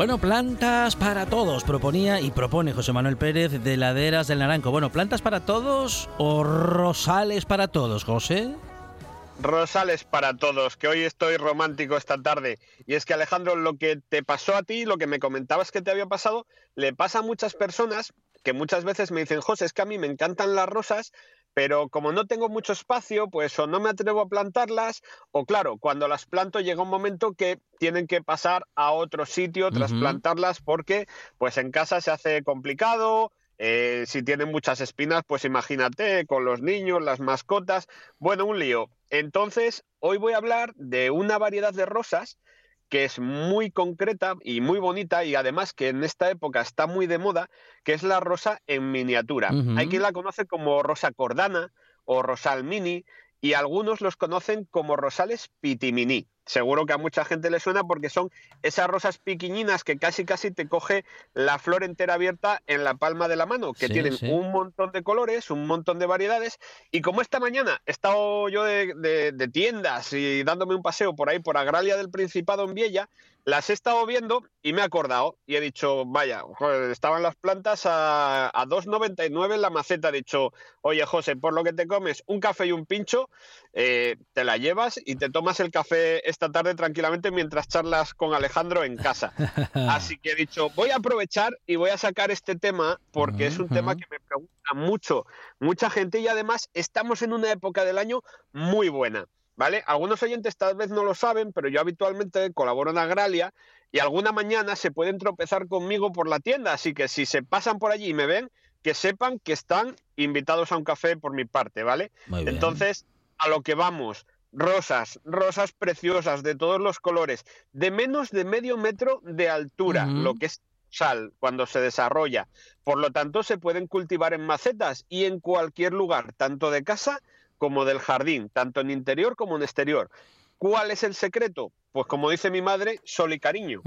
Bueno, plantas para todos, proponía y propone José Manuel Pérez de Laderas del Naranco. Bueno, plantas para todos o rosales para todos, José. Rosales para todos, que hoy estoy romántico esta tarde. Y es que Alejandro, lo que te pasó a ti, lo que me comentabas que te había pasado, le pasa a muchas personas que muchas veces me dicen, José, es que a mí me encantan las rosas, pero como no tengo mucho espacio, pues o no me atrevo a plantarlas, o claro, cuando las planto llega un momento que tienen que pasar a otro sitio, trasplantarlas, porque pues en casa se hace complicado, eh, si tienen muchas espinas, pues imagínate, con los niños, las mascotas, bueno, un lío. Entonces, hoy voy a hablar de una variedad de rosas que es muy concreta y muy bonita y además que en esta época está muy de moda, que es la rosa en miniatura. Hay quien la conoce como rosa cordana o rosal mini y algunos los conocen como rosales pitimini. Seguro que a mucha gente le suena porque son esas rosas piquiñinas que casi casi te coge la flor entera abierta en la palma de la mano, que tienen un montón de colores, un montón de variedades. Y como esta mañana he estado yo de, tiendas y dándome un paseo por ahí, por Agralia del Principado en Viella, las he estado viendo y me he acordado y he dicho, vaya, estaban las plantas a, a 2,99 en la maceta. He dicho, oye José, por lo que te comes un café y un pincho, eh, te la llevas y te tomas el café esta tarde tranquilamente mientras charlas con Alejandro en casa. Así que he dicho, voy a aprovechar y voy a sacar este tema porque es un tema que me pregunta mucho, mucha gente y además estamos en una época del año muy buena. ¿Vale? Algunos oyentes tal vez no lo saben, pero yo habitualmente colaboro en Agralia y alguna mañana se pueden tropezar conmigo por la tienda, así que si se pasan por allí y me ven, que sepan que están invitados a un café por mi parte, ¿vale? Entonces, a lo que vamos, rosas, rosas preciosas de todos los colores, de menos de medio metro de altura, lo que es sal cuando se desarrolla. Por lo tanto, se pueden cultivar en macetas y en cualquier lugar, tanto de casa como del jardín, tanto en interior como en exterior. ¿Cuál es el secreto? Pues como dice mi madre, sol y cariño.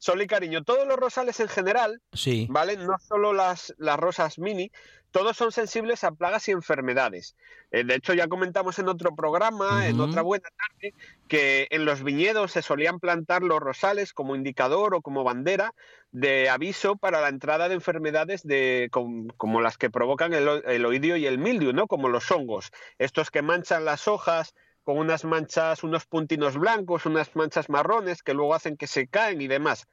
Sol y cariño. Todos los rosales en general, sí. ¿vale? No solo las, las rosas mini, todos son sensibles a plagas y enfermedades. Eh, de hecho, ya comentamos en otro programa, en otra buena tarde, que en los viñedos se solían plantar los rosales como indicador o como bandera de aviso para la entrada de enfermedades de, como, las que provocan el, el, oidio y el mildio, ¿no? como los hongos, estos que manchan las hojas con unas manchas, unos puntinos blancos, unas manchas marrones que luego hacen que se caen y demás.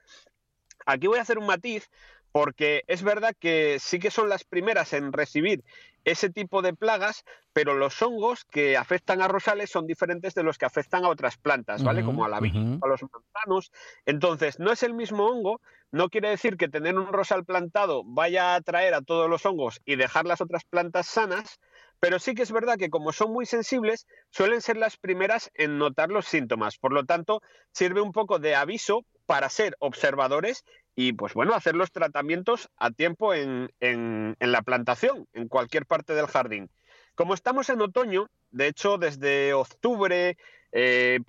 Aquí voy a hacer un matiz porque es verdad que sí que son las primeras en recibir ese tipo de plagas, pero los hongos que afectan a rosales son diferentes de los que afectan a otras plantas, ¿vale? Como a la vid, a los manzanos. Entonces, no es el mismo hongo, no quiere decir que tener un rosal plantado vaya a atraer a todos los hongos y dejar las otras plantas sanas, pero sí que es verdad que como son muy sensibles, suelen ser las primeras en notar los síntomas. Por lo tanto, sirve un poco de aviso para ser observadores y pues bueno, hacer los tratamientos a tiempo en, en, la plantación, en cualquier parte del jardín. Como estamos en otoño, de hecho desde octubre, eh,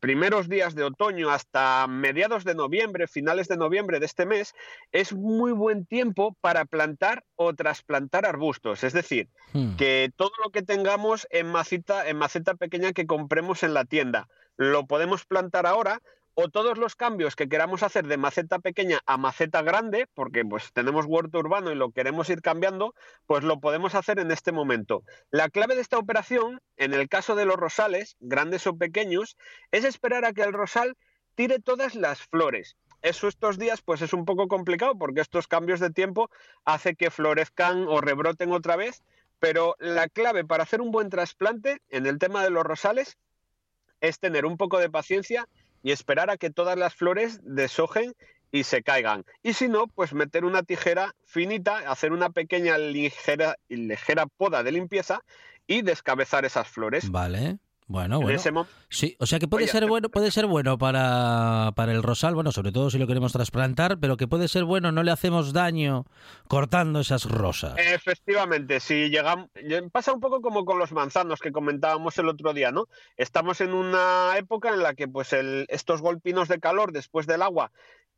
primeros días de otoño hasta mediados de noviembre, finales de noviembre de este mes, es muy buen tiempo para plantar o trasplantar arbustos. Es decir, hmm. que todo lo que tengamos en maceta, en maceta pequeña que compremos en la tienda, lo podemos plantar ahora o todos los cambios que queramos hacer de maceta pequeña a maceta grande, porque pues tenemos huerto urbano y lo queremos ir cambiando, pues lo podemos hacer en este momento. La clave de esta operación, en el caso de los rosales, grandes o pequeños, es esperar a que el rosal tire todas las flores. Eso estos días pues es un poco complicado porque estos cambios de tiempo hace que florezcan o rebroten otra vez, pero la clave para hacer un buen trasplante en el tema de los rosales es tener un poco de paciencia y esperar a que todas las flores deshojen y se caigan. Y si no, pues meter una tijera finita, hacer una pequeña ligera, ligera poda de limpieza y descabezar esas flores. Vale. Bueno, bueno. Sí, o sea que puede ser bueno, puede ser bueno para, para, el rosal, bueno, sobre todo si lo queremos trasplantar, pero que puede ser bueno, no le hacemos daño cortando esas rosas. Efectivamente, si llegamos, pasa un poco como con los manzanos que comentábamos el otro día, ¿no? Estamos en una época en la que pues el, estos golpinos de calor después del agua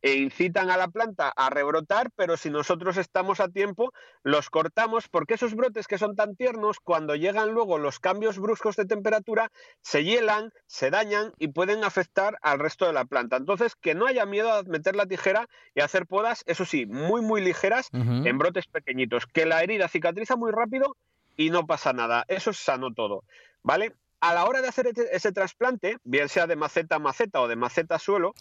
e incitan a la planta a rebrotar, pero si nosotros estamos a tiempo, los cortamos porque esos brotes que son tan tiernos, cuando llegan luego los cambios bruscos de temperatura, se hielan, se dañan y pueden afectar al resto de la planta. Entonces, que no haya miedo a meter la tijera y hacer podas, eso sí, muy, muy ligeras en brotes pequeñitos, que la herida cicatriza muy rápido y no pasa nada. Eso es sano todo. ¿Vale? A la hora de hacer ese trasplante, bien sea de maceta a maceta o de maceta a suelo,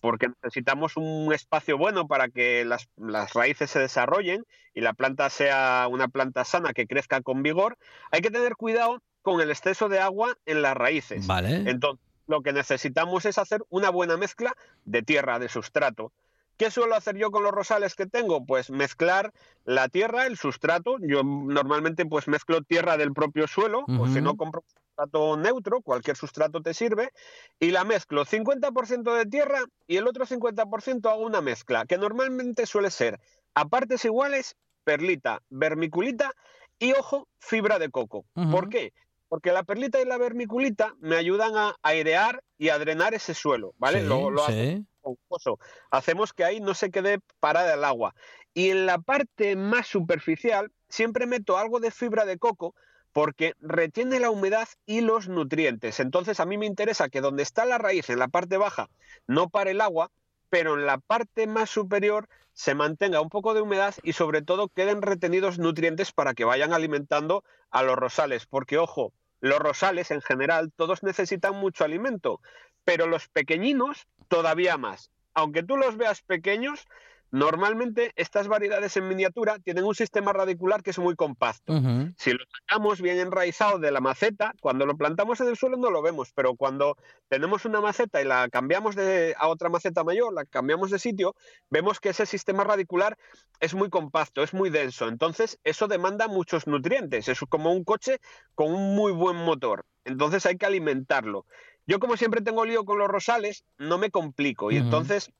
porque necesitamos un espacio bueno para que las, raíces se desarrollen y la planta sea una planta sana que crezca con vigor, hay que tener cuidado con el exceso de agua en las raíces. Vale. Entonces, lo que necesitamos es hacer una buena mezcla de tierra, de sustrato. ¿Qué suelo hacer yo con los rosales que tengo? Pues mezclar la tierra, el sustrato. Yo normalmente pues mezclo tierra del propio suelo, o si no compro sustrato neutro, cualquier sustrato te sirve, y la mezclo 50% de tierra y el otro 50% hago una mezcla, que normalmente suele ser a partes iguales perlita, vermiculita y ojo, fibra de coco. ¿Por qué? Porque la perlita y la vermiculita me ayudan a airear y a drenar ese suelo, ¿vale? lo, Hacemos que ahí no se quede parada el agua. Y en la parte más superficial siempre meto algo de fibra de coco porque retiene la humedad y los nutrientes. Entonces a mí me interesa que donde está la raíz, en la parte baja, no pare el agua, pero en la parte más superior se mantenga un poco de humedad y sobre todo queden retenidos nutrientes para que vayan alimentando a los rosales. Porque ojo, los rosales en general todos necesitan mucho alimento, pero los pequeñinos todavía más. Aunque tú los veas pequeños, Normalmente estas variedades en miniatura tienen un sistema radicular que es muy compacto. Si lo sacamos bien enraizado de la maceta, cuando lo plantamos en el suelo no lo vemos, pero cuando tenemos una maceta y la cambiamos de, a otra maceta mayor, la cambiamos de sitio, vemos que ese sistema radicular es muy compacto, es muy denso. Entonces eso demanda muchos nutrientes. Es como un coche con un muy buen motor. Entonces hay que alimentarlo. Yo como siempre tengo lío con los rosales, no me complico y entonces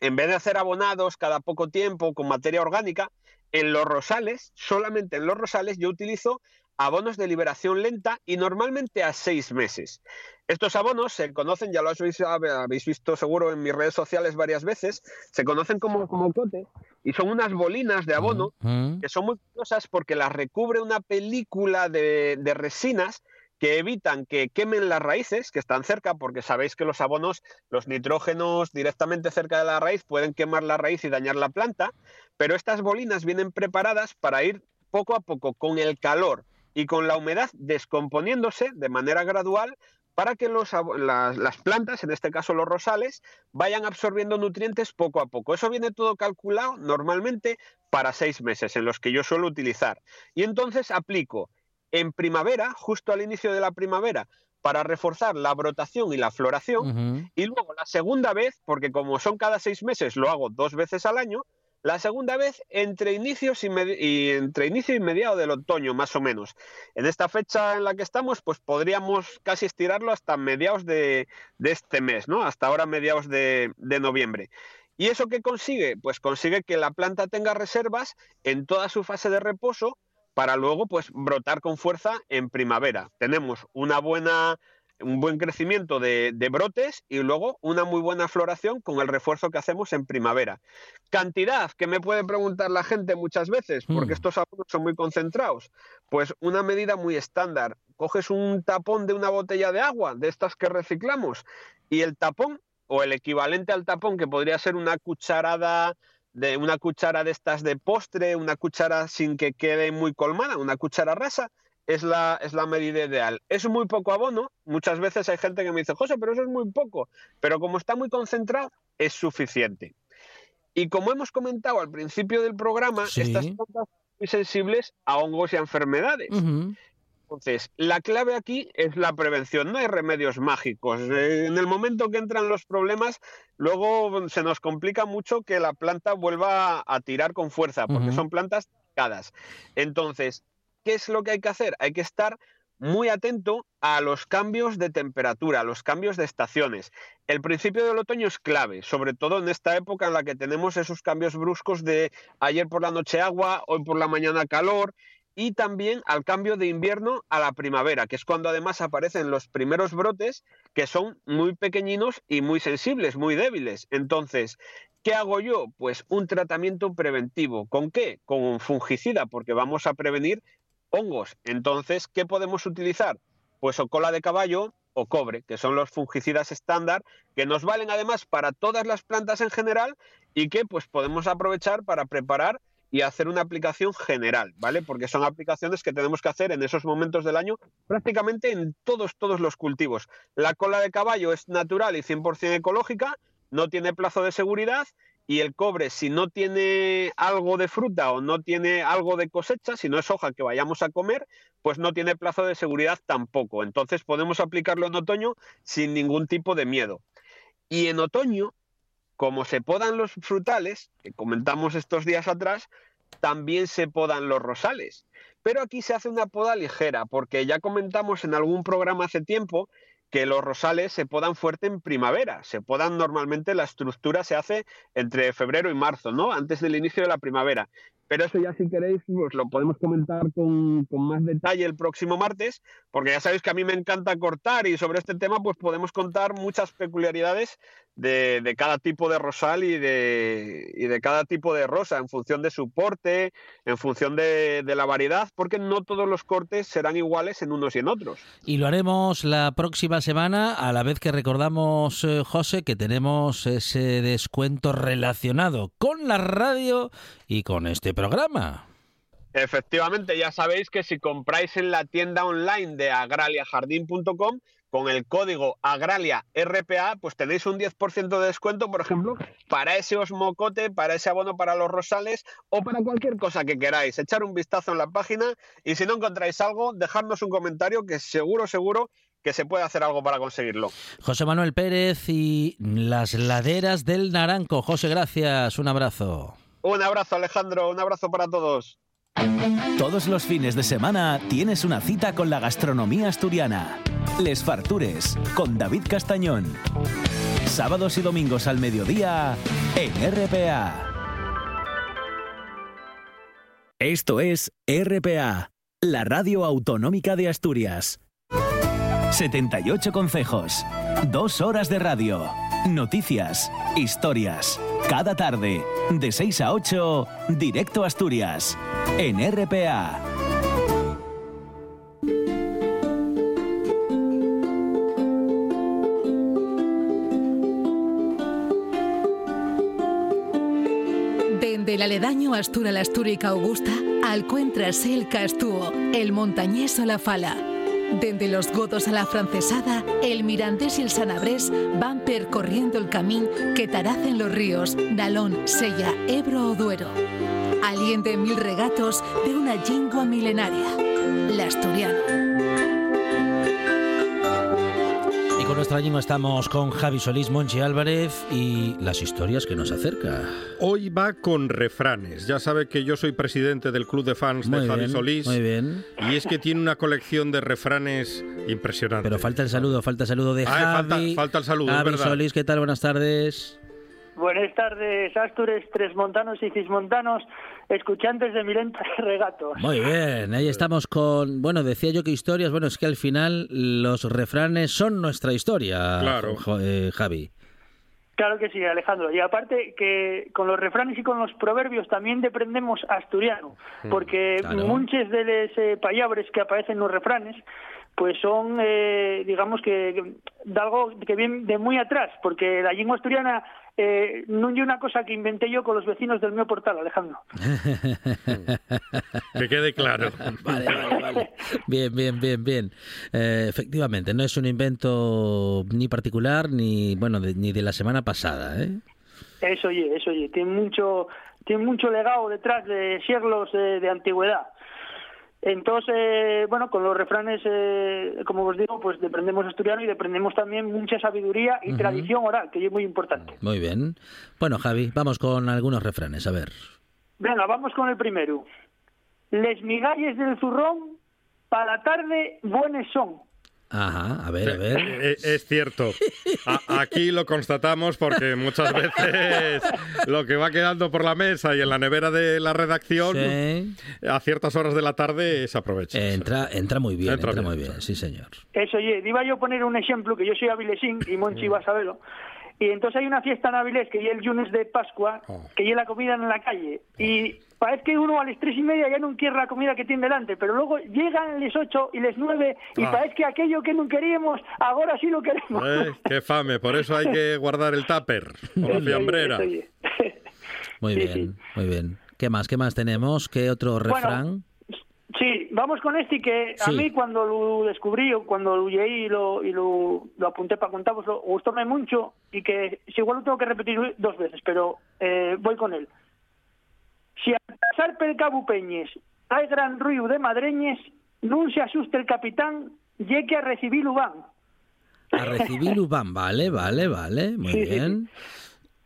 en vez de hacer abonados cada poco tiempo con materia orgánica, en los rosales, solamente en los rosales, yo utilizo abonos de liberación lenta y normalmente a seis meses. Estos abonos se conocen, ya lo habéis visto seguro en mis redes sociales varias veces, se conocen como, como cote y son unas bolinas de abono que son muy curiosas porque las recubre una película de, de resinas que evitan que quemen las raíces que están cerca, porque sabéis que los abonos, los nitrógenos directamente cerca de la raíz pueden quemar la raíz y dañar la planta, pero estas bolinas vienen preparadas para ir poco a poco con el calor y con la humedad descomponiéndose de manera gradual para que las, plantas, en este caso los rosales, vayan absorbiendo nutrientes poco a poco. Eso viene todo calculado normalmente para seis meses, en los que yo suelo utilizar. Y entonces aplico en primavera, justo al inicio de la primavera, para reforzar la brotación y la floración. Y luego la segunda vez, porque como son cada seis meses, lo hago dos veces al año, la segunda vez entre inicios y, entre inicio y mediado del otoño, más o menos. En esta fecha en la que estamos, pues podríamos casi estirarlo hasta mediados de, este mes, ¿no? Hasta ahora mediados de, de noviembre. ¿Y eso qué consigue? Pues consigue que la planta tenga reservas en toda su fase de reposo para luego pues brotar con fuerza en primavera. Tenemos una buena un buen crecimiento de, brotes y luego una muy buena floración con el refuerzo que hacemos en primavera. Cantidad, que me puede preguntar la gente muchas veces, porque hmm. estos abonos son muy concentrados. Pues una medida muy estándar. Coges un tapón de una botella de agua, de estas que reciclamos, y el tapón, o el equivalente al tapón, que podría ser una cucharada de una cuchara de estas de postre, una cuchara sin que quede muy colmada, una cuchara rasa, es la, es la medida ideal. Es muy poco abono, muchas veces hay gente que me dice, José, pero eso es muy poco, pero como está muy concentrado, es suficiente. Y como hemos comentado al principio del programa, estas plantas son muy sensibles a hongos y a enfermedades. Entonces, la clave aquí es la prevención, no hay remedios mágicos. Eh, en el momento que entran los problemas, luego se nos complica mucho que la planta vuelva a tirar con fuerza, porque son plantas delicadas. Entonces, ¿qué es lo que hay que hacer? Hay que estar muy atento a los cambios de temperatura, a los cambios de estaciones. El principio del otoño es clave, sobre todo en esta época en la que tenemos esos cambios bruscos de ayer por la noche agua, hoy por la mañana calor y también al cambio de invierno a la primavera, que es cuando además aparecen los primeros brotes que son muy pequeñinos y muy sensibles, muy débiles. Entonces, ¿Qué hago yo? Pues un tratamiento preventivo. ¿Con qué? Con un fungicida, porque vamos a prevenir hongos. Entonces, ¿qué podemos utilizar? Pues o cola de caballo o cobre, que son los fungicidas estándar, que nos valen además para todas las plantas en general y que pues podemos aprovechar para preparar y hacer una aplicación general, ¿vale? Porque son aplicaciones que tenemos que hacer en esos momentos del año prácticamente en todos, todos los cultivos. La cola de caballo es natural y 100% ecológica, no tiene plazo de seguridad y el cobre, si no tiene algo de fruta o no tiene algo de cosecha, si no es hoja que vayamos a comer, pues no tiene plazo de seguridad tampoco. Entonces podemos aplicarlo en otoño sin ningún tipo de miedo. Y en otoño, como se podan los frutales, que comentamos estos días atrás, también se podan los rosales. Pero aquí se hace una poda ligera, porque ya comentamos en algún programa hace tiempo que los rosales se podan fuerte en primavera. Se podan normalmente, la estructura se hace entre febrero y marzo, ¿no? Antes del inicio de la primavera. Pero eso ya si queréis, pues lo podemos comentar con, con, más detalle el próximo martes, porque ya sabéis que a mí me encanta cortar y sobre este tema pues podemos contar muchas peculiaridades de, cada tipo de rosal y de, y de, cada tipo de rosa, en función de su porte, en función de, la variedad, porque no todos los cortes serán iguales en unos y en otros. Y lo haremos la próxima semana, a la vez que recordamos, eh, José, que tenemos ese descuento relacionado con la radio y con este programa. Efectivamente, ya sabéis que si compráis en la tienda online de agraliajardín.com, con el código Agralia RPA, pues tenéis un 10% de descuento, por ejemplo, para ese osmocote, para ese abono para los rosales o para cualquier cosa que queráis. Echar un vistazo en la página y si no encontráis algo, dejadnos un comentario que seguro, seguro que se puede hacer algo para conseguirlo. José Manuel Pérez y las laderas del Naranco. José, gracias. Un abrazo. Un abrazo, Alejandro. Un abrazo para todos. Todos los fines de semana tienes una cita con la gastronomía asturiana. Les Fartures, con David Castañón. Sábados y domingos al mediodía en RPA. Esto es RPA, la radio autonómica de Asturias. 78 consejos, dos horas de radio, noticias, historias. Cada tarde, de 6 a 8, directo a Asturias, en RPA. Desde el aledaño Astura la Astúrica Augusta, alcuentras el Castúo, el montañés o la Fala Desde los godos a la francesada, el mirandés y el sanabrés van percorriendo el camino que taracen los ríos Nalón, Sella, Ebro o Duero. Aliente mil regatos de una lengua milenaria, la asturiana. Nuestra lengua estamos con Javi Solís, Monchi Álvarez y las historias que nos acerca. Hoy va con refranes. Ya sabe que yo soy presidente del club de fans Muy de Javi bien, Solís. muy bien. Y es que tiene una colección de refranes impresionante. Pero falta el saludo, falta el saludo de Ah, falta- Javi. falta el saludo, Javi verdad. Solís, ¿qué tal? Buenas tardes. Buenas tardes, Astures, Tresmontanos y Cismontanos, escuchantes de Milenta y Regatos. Muy bien, ahí estamos con, bueno, decía yo que historias, bueno, es que al final los refranes son nuestra historia, Claro. Jo- eh, Javi. Claro que sí, Alejandro. Y aparte que con los refranes y con los proverbios también deprendemos asturiano, porque claro. muchos de los eh, palabras que aparecen en los refranes pues son, eh, digamos que, que de algo que viene de muy atrás, porque la lengua asturiana eh, no es una cosa que inventé yo con los vecinos del mío portal, Alejandro. Que quede claro. Vale, vale, vale. Bien, bien, bien, bien. Eh, efectivamente, no es un invento ni particular ni, bueno, de- ni de la semana pasada, ¿eh? Eso oye, eso oye, tiene mucho, tiene mucho legado detrás de siglos de, de antigüedad. Entonces, bueno, con los refranes, eh, como os digo, pues deprendemos asturiano y deprendemos también mucha sabiduría y tradición oral, que es muy importante. Muy bien. Bueno, Javi, vamos con algunos refranes, a ver. Venga, vamos con el primero. Les migalles del zurrón, para la tarde, buenos son. Ajá, a ver, a ver. Eh, Es cierto. A- aquí lo constatamos porque muchas veces lo que va quedando por la mesa y en la nevera de la redacción Sí. a ciertas horas de la tarde se aprovecha. Entra, entra muy bien, Entra entra, bien, muy bien, sí. sí, señor. Eso, oye, iba yo a poner un ejemplo, que yo soy avilesín y Monchi va a saberlo. Y entonces hay una fiesta en Avilés, que es el lunes de Pascua, Oh. que es la comida en la calle. Y parece que uno a las tres y media ya no quiere la comida que tiene delante, pero luego llegan las ocho y las nueve y Ah. parece que aquello que no queríamos, ahora sí lo queremos. Eh, ¡Qué fame! Por eso hay que guardar el tupper o la fiambrera. Muy bien, muy bien. ¿Qué más? ¿Qué más tenemos? ¿Qué otro refrán? Sí, vamos con este que a Sí. mí cuando lo descubrí o cuando lo leí y lo, y lo, lo apunté para contaros, lo gustóme mucho y que si igual lo tengo que repetir dos veces, pero eh, voy con él. Si al pasar pel Cabo Peñes hay gran ruido de madreñes, no se asuste el capitán, ye que a recibir van. A recibir Ubán, vale, vale, vale, muy Sí, sí, bien.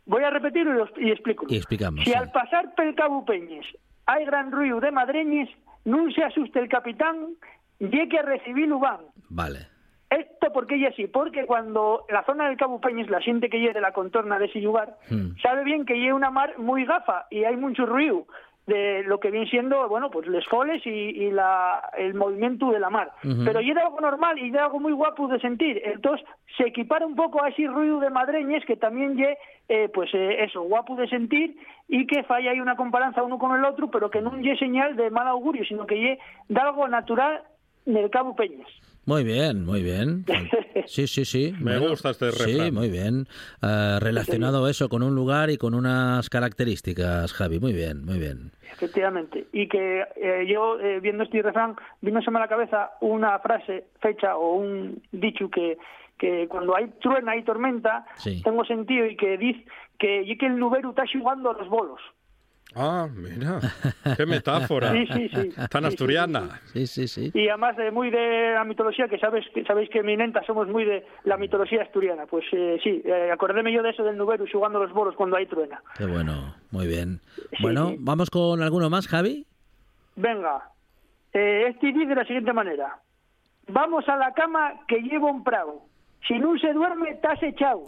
Voy a repetirlo y, explico. Y explicamos, Si al pasar pel Cabo Peñes hay gran ruido de madreñes, no se asuste el capitán, ye que a recibir van. Vale. Esto porque ella sí, porque cuando la zona del Cabo Peñes, la gente que lleve de la contorna de ese lugar, Hmm. sabe bien que lleve una mar muy gafa y hay mucho ruido de lo que viene siendo, bueno, pues les foles y, y la, el movimiento de la mar. Ujú. Pero llega algo normal y de algo muy guapo de sentir. Entonces se equipara un poco a ese ruido de madreñes que también lle, eh, pues eh, eso, guapo de sentir y que falla ahí una comparanza uno con el otro, pero que no lle señal de mal augurio, sino que lle de algo natural del Cabo Peñes. Muy bien, muy bien. Sí, sí, sí. Me gusta este Sí, refrán. muy bien. Eh, relacionado eso con un lugar y con unas características, Javi. Muy bien, muy bien. Efectivamente. Y que eh, yo, eh, viendo este refrán, vínose a la cabeza una frase, fecha o un dicho que, que cuando hay truena y tormenta, Sí. tengo sentido y que dice que, y que el nubero está jugando a los bolos. Ah, mira. ¡Qué metáfora! Sí, sí, sí. Tan Sí, asturiana. Sí, sí, sí. Y además de muy de la mitología, que sabes que sabéis que mi nenta somos muy de la mitología asturiana. Pues eh, sí, eh, acordéme yo de eso del nubero jugando los bolos cuando hay truena. Qué bueno, muy bien. Sí, Bueno, sí. vamos con alguno más, Javi. Venga, eh, este dice de la siguiente manera. Vamos a la cama que llevo un prado. Si no se duerme, estás echado.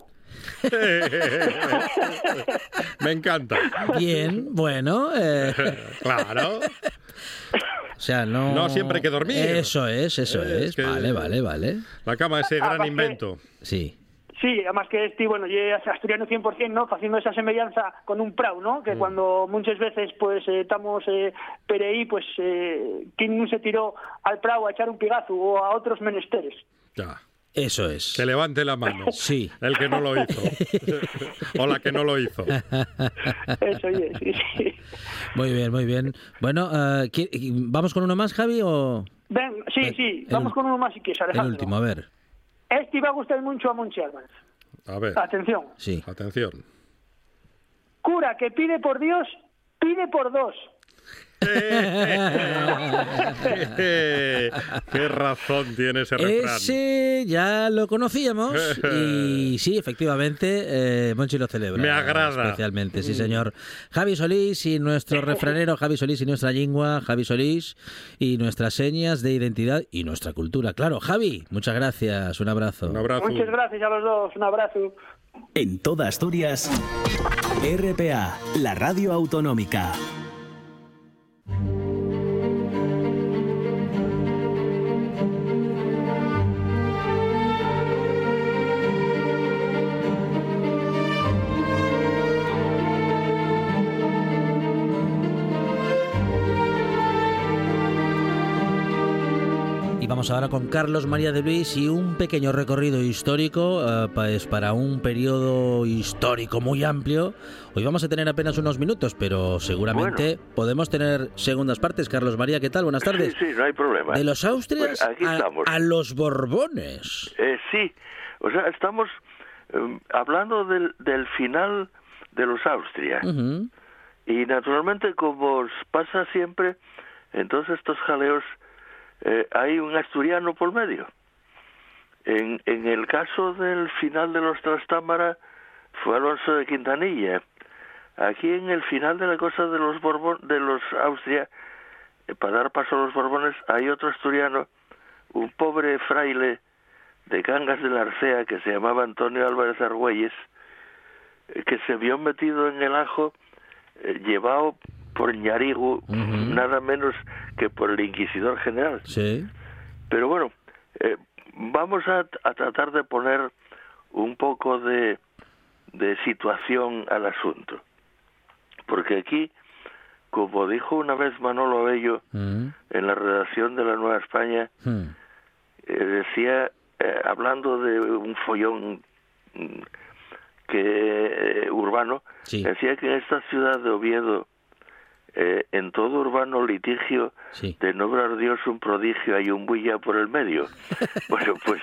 Me encanta. Bien, bueno. eh, Claro. o sea, no. No siempre hay que dormir. Eso es, eso Es es. que- Vale, vale, vale. La cama, ese gran invento. Sí. Sí, además que este, bueno, yo asturiano 100%, ¿no? Haciendo esa semejanza con un prado, ¿no? Que cuando muchas veces, pues, eh, estamos eh, pereí, pues, eh, ¿quién no se tiró al prado a echar un pigazo o a otros menesteres? Ya. Eso es. Que levante la mano. Sí. El que no lo hizo. o la que no lo hizo. Eso es, sí, sí. Muy bien, muy bien. Bueno, ¿qui- ¿vamos con uno más, Javi, o Ven, sí, El- sí, el vamos con uno más si quieres, el Alejandro. último? A ver. Este va a gustar mucho a Monchi Álvarez. A ver, Atención. Sí. atención. Cura que pide por Dios, pide por dos. Qué razón tiene ese refrán. Ese ya lo conocíamos y sí, efectivamente, eh, Monchi lo celebra. Me agrada. Especialmente, sí, señor. Javi Solís y nuestro refranero Javi Solís y nuestra lengua, Javi Solís y nuestras señas de identidad y nuestra cultura. Claro, Javi, muchas gracias. Un abrazo. Un abrazo. Muchas gracias a los dos, un abrazo. En toda Asturias, RPA, la radio autonómica. Y vamos ahora con Carlos María de Luis y un pequeño recorrido histórico, eh, pues para un periodo histórico muy amplio. Hoy vamos a tener apenas unos minutos, pero seguramente podemos tener segundas partes. Carlos María, ¿qué tal? Buenas tardes. Sí, sí, no hay problema. De los Austrias Pues a, a los Borbones. Eh, sí, o sea, estamos eh, hablando del, del final de los Austria. Ujú. Y naturalmente, como pasa siempre, en todos estos jaleos eh, hay un asturiano por medio. En, en el caso del final de los Trastámara fue Alonso de Quintanilla. Aquí en el final de la cosa de los Borbón, de los Austria, eh, para dar paso a los Borbones, hay otro asturiano, un pobre fraile de Cangas de la Arcea que se llamaba Antonio Álvarez Argüelles, eh, que se vio metido en el ajo, eh, llevado por Ñarigo, Ujú. Nada menos que por el inquisidor general. Sí. Pero bueno, eh, vamos a, a tratar de poner un poco de, de situación al asunto. Porque aquí, como dijo una vez Manolo Bello Mm, en la redacción de la Nueva España, mm. eh, decía, eh, hablando de un follón mm, que eh, urbano, Sí. decía que en esta ciudad de Oviedo, eh, en todo urbano litigio, Sí. de no obrar Dios un prodigio hay un bulla por el medio. bueno, pues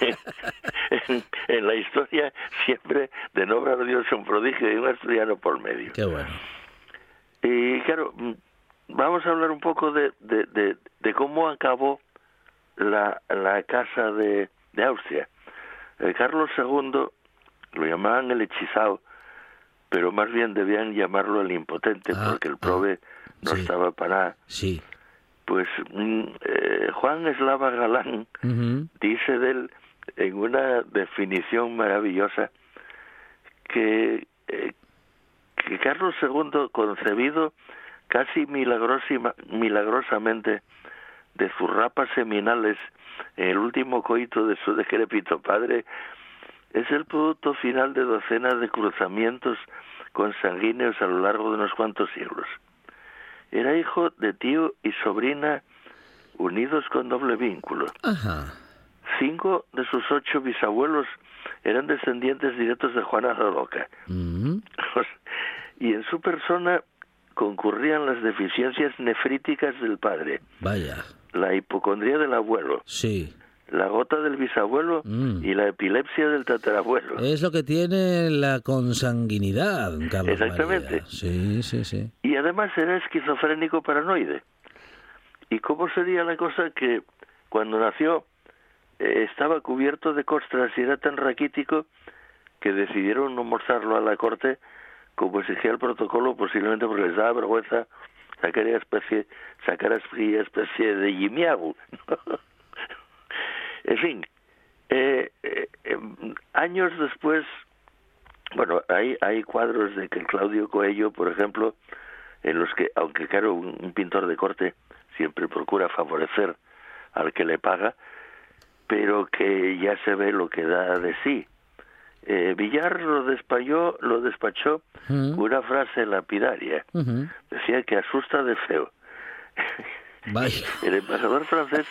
en, en la historia siempre de no obrar Dios un prodigio hay un asturiano por medio. Qué bueno. Y claro, mm, vamos a hablar un poco de, de, de, de cómo acabó la, la casa de, de Austria. Eh, Carlos II lo llamaban el hechizado, pero más bien debían llamarlo el impotente, Ah, porque el ah, prove no sí. estaba para nada. Sí. Pues mm, eh, Juan Eslava Galán dice de él en una definición maravillosa que, eh, que Carlos II, concebido casi milagrosamente de sus rapas seminales en el último coito de su decrépito padre, es el producto final de docenas de cruzamientos consanguíneos a lo largo de unos cuantos siglos. Era hijo de tío y sobrina unidos con doble vínculo. Ajá. Cinco de sus ocho bisabuelos eran descendientes directos de Juana la Loca. Mm. y en su persona concurrían las deficiencias nefríticas del padre, Vaya. la hipocondría del abuelo, Sí. La gota del bisabuelo Mm. y la epilepsia del tatarabuelo. Es lo que tiene la consanguinidad, Carlos Exactamente. María. Sí, sí, sí. Y además era esquizofrénico paranoide. ¿Y cómo sería la cosa que cuando nació eh, estaba cubierto de costras y era tan raquítico que decidieron no mostrarlo a la corte como exigía el protocolo, posiblemente porque les daba vergüenza sacar especie, sacar a especie de Yimiagu. en fin, eh, eh, eh, años después, bueno, hay, hay cuadros de que Claudio Coello, por ejemplo, en los que, aunque claro, un, un pintor de corte siempre procura favorecer al que le paga, pero que ya se ve lo que da de sí. Eh, Villar lo despachó, lo despachó una frase lapidaria. Decía que asusta de feo. Vaya. El embajador francés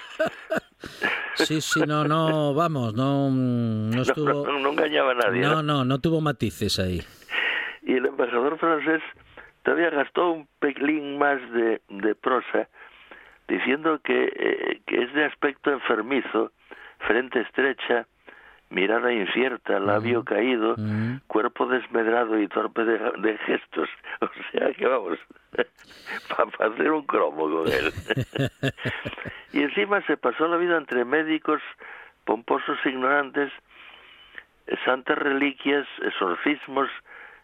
Sí, sí, no, no, vamos, no, no estuvo... No, no, engañaba a nadie. No, no, no tuvo matices ahí. Y el embajador francés todavía gastó un pelín más de, de prosa diciendo que, eh, que es de aspecto enfermizo, frente estrecha, mirada incierta, labio caído, cuerpo desmedrado y torpe de, gestos. O sea que vamos, para hacer un cromo con él. y encima se pasó la vida entre médicos, pomposos ignorantes, santas reliquias, exorcismos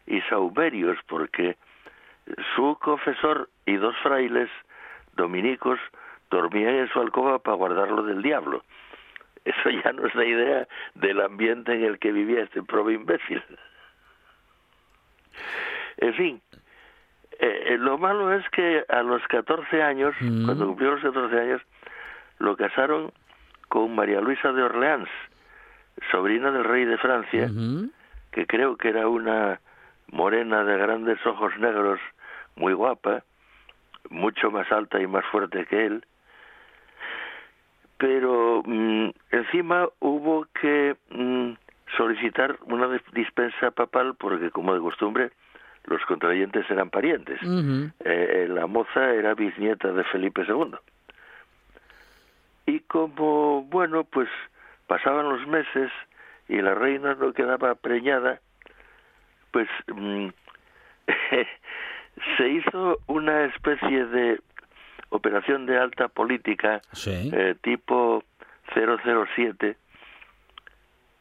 y saumerios, porque su confesor y dos frailes dominicos dormían en su alcoba para guardarlo del diablo. Eso ya no es la idea del ambiente en el que vivía este probe imbécil. En fin, eh, eh, lo malo es que a los 14 años, mm. cuando cumplió los 14 años, lo casaron con María Luisa de Orleans, sobrina del rey de Francia, que creo que era una morena de grandes ojos negros, muy guapa, mucho más alta y más fuerte que él, pero mm, encima hubo que mm, solicitar una dispensa papal porque como de costumbre los contrayentes eran parientes. Eh, la moza era bisnieta de Felipe II. Y como, bueno, pues pasaban los meses y la reina no quedaba preñada, pues mm, se hizo una especie de operación de alta política eh, tipo 007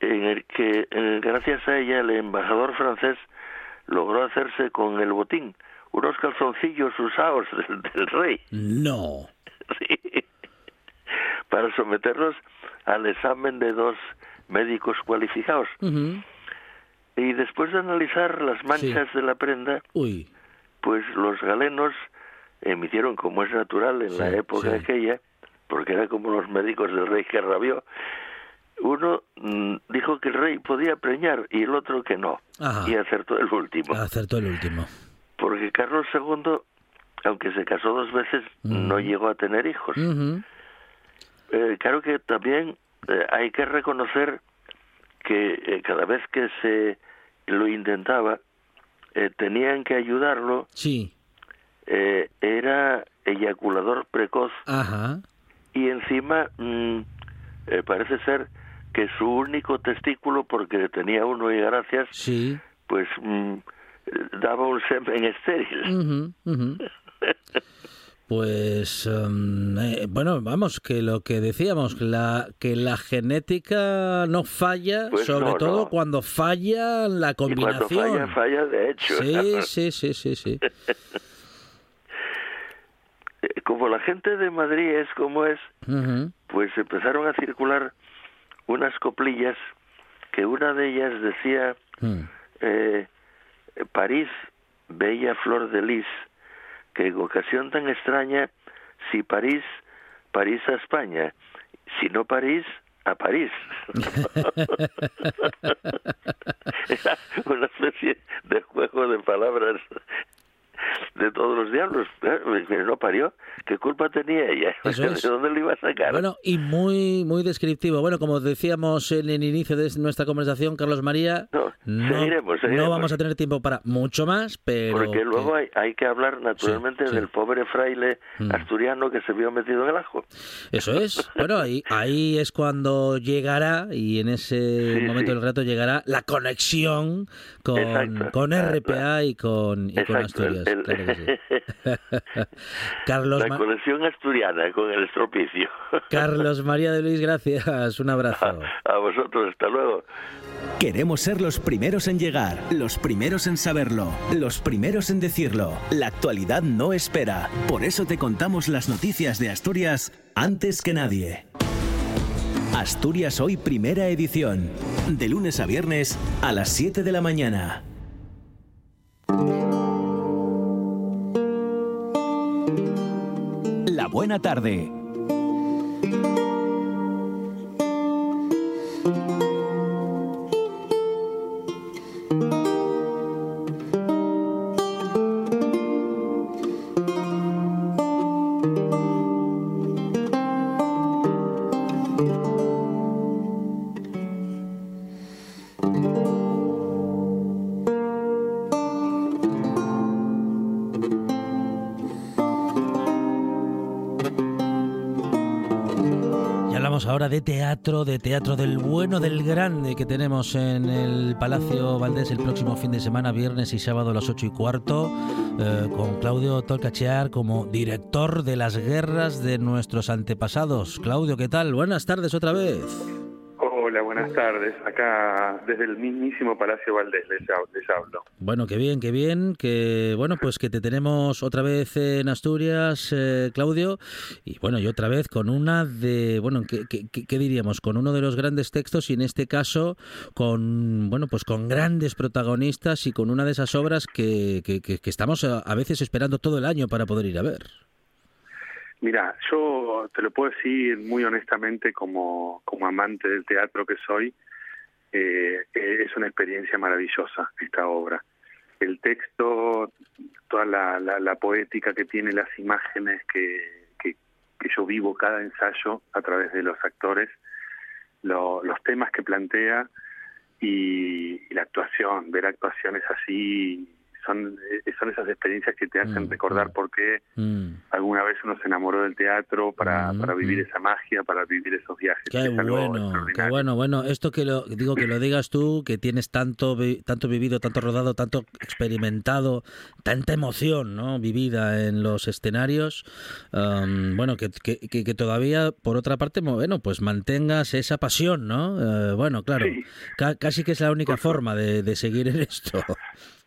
en el que eh, gracias a ella el embajador francés logró hacerse con el botín unos calzoncillos usados del, rey. No. Sí. Para someterlos al examen de dos médicos cualificados. Y después de analizar las manchas de la prenda, Uy pues los galenos emitieron, como es natural en la época aquella, porque era como los médicos del rey que rabió, uno mm, dijo que el rey podía preñar y el otro que no, y acertó el último. Acertó el último. Porque Carlos II, aunque se casó dos veces, no llegó a tener hijos. Eh, claro que también eh, hay que reconocer que eh, cada vez que se lo intentaba, tenían que ayudarlo. Sí. Eh, era eyaculador precoz. Ajá. Y encima mm, eh, parece ser que su único testículo, porque tenía uno y gracias, sí. pues mm, daba un semen estéril. Pues em, eh, bueno, vamos, que lo que decíamos, la, que la genética no falla, pues sobre todo cuando falla la combinación. Y cuando falla, falla de hecho. Sí, sí, sí, sí, sí. Como la gente de Madrid es como es, pues empezaron a circular unas coplillas que una de ellas decía mm. eh, París, bella flor de lis, que en ocasión tan extraña, si París, París a España, si no París, a París. Era una especie de juego de palabras de todos los diablos. ¿eh? No parió. ¿Qué culpa tenía ella? ¿De dónde lo iba a sacar? Bueno, y muy muy descriptivo. Bueno, como decíamos en el inicio de nuestra conversación, Carlos María, no, no vamos a tener tiempo para mucho más, pero... Porque luego hay, hay que hablar naturalmente del pobre fraile mm. asturiano que se vio metido en el ajo. Eso es. Bueno, ahí, ahí es cuando llegará, y en ese momento del rato llegará la conexión con, con RPA y con, y con Asturias. Carlos La colección asturiana con el estropicio. Carlos María de Luis, gracias. Un abrazo. A, vosotros, hasta luego. Queremos ser los primeros en llegar, los primeros en saberlo, los primeros en decirlo. La actualidad no espera. Por eso te contamos las noticias de Asturias antes que nadie. Asturias Hoy Primera Edición. De lunes a viernes a las 7 de la mañana. Buena tarde. Ahora de teatro, de teatro del bueno, del grande que tenemos en el Palacio Valdés el próximo fin de semana, viernes y sábado a las 8 y cuarto, eh, con Claudio Tolcachear como director de las guerras de nuestros antepasados. Claudio, ¿qué tal? Buenas tardes otra vez. Hola, buenas tardes. Acá desde el mismísimo Palacio Valdés les, hablo. Bueno, qué bien, qué bien. Que bueno, pues que te tenemos otra vez en Asturias, eh, Claudio. Y bueno, y otra vez con una de, bueno, ¿qué, qué, diríamos? Con uno de los grandes textos y en este caso con, bueno, pues con grandes protagonistas y con una de esas obras que, que, que estamos a veces esperando todo el año para poder ir a ver. Mira, yo te lo puedo decir muy honestamente como, como amante del teatro que soy, eh, es una experiencia maravillosa esta obra. El texto, toda la, poética que tiene, las imágenes que, que, yo vivo cada ensayo a través de los actores, los temas que plantea y la actuación, ver actuaciones así son, eh, son esas experiencias que te hacen mm, recordar mm. por qué mm. alguna vez uno se enamoró del teatro para, para vivir esa magia, para vivir esos viajes. Qué bueno, qué bueno, bueno, esto que lo digo que lo digas tú, que tienes tanto tanto vivido, tanto rodado, tanto experimentado, tanta emoción, ¿no? vivida en los escenarios, bueno, que, que, todavía por otra parte, bueno, pues mantengas esa pasión, ¿no? Eh, bueno, claro, casi que es la única forma de, de seguir en esto.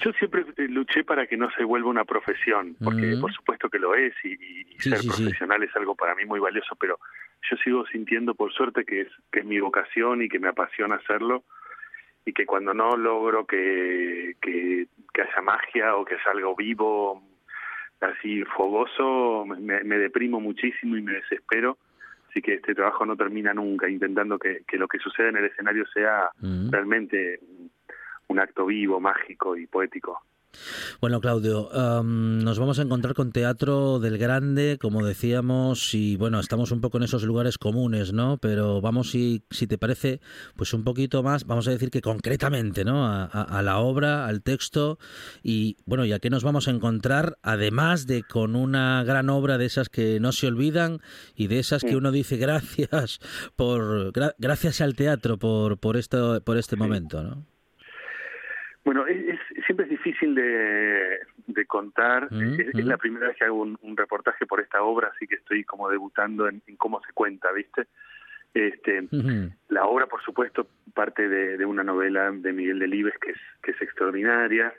Yo siempre luché para que no se vuelva una profesión, porque por supuesto que lo es y, ser profesional es algo para mí muy valioso, pero yo sigo sintiendo por suerte que es, que es mi vocación y que me apasiona hacerlo y que cuando no logro que, que, haya magia o que haya algo vivo, así fogoso, me, deprimo muchísimo y me desespero. Así que este trabajo no termina nunca, intentando que, que lo que suceda en el escenario sea realmente un acto vivo, mágico y poético. Bueno, Claudio, nos vamos a encontrar con teatro del grande, como decíamos, y bueno, estamos un poco en esos lugares comunes, ¿no? Pero vamos, si, si te parece, pues un poquito más, vamos a decir que concretamente, ¿no? A, la obra, al texto, y bueno, ¿y a qué nos vamos a encontrar? Además de con una gran obra de esas que no se olvidan y de esas que uno dice gracias por gracias al teatro por por esto por este momento, ¿no? Bueno, es, siempre es difícil de, contar. es, la primera vez que hago un, reportaje por esta obra, así que estoy como debutando en, cómo se cuenta, ¿viste? Este, La obra, por supuesto, parte de, una novela de Miguel Delibes que es, que es extraordinaria,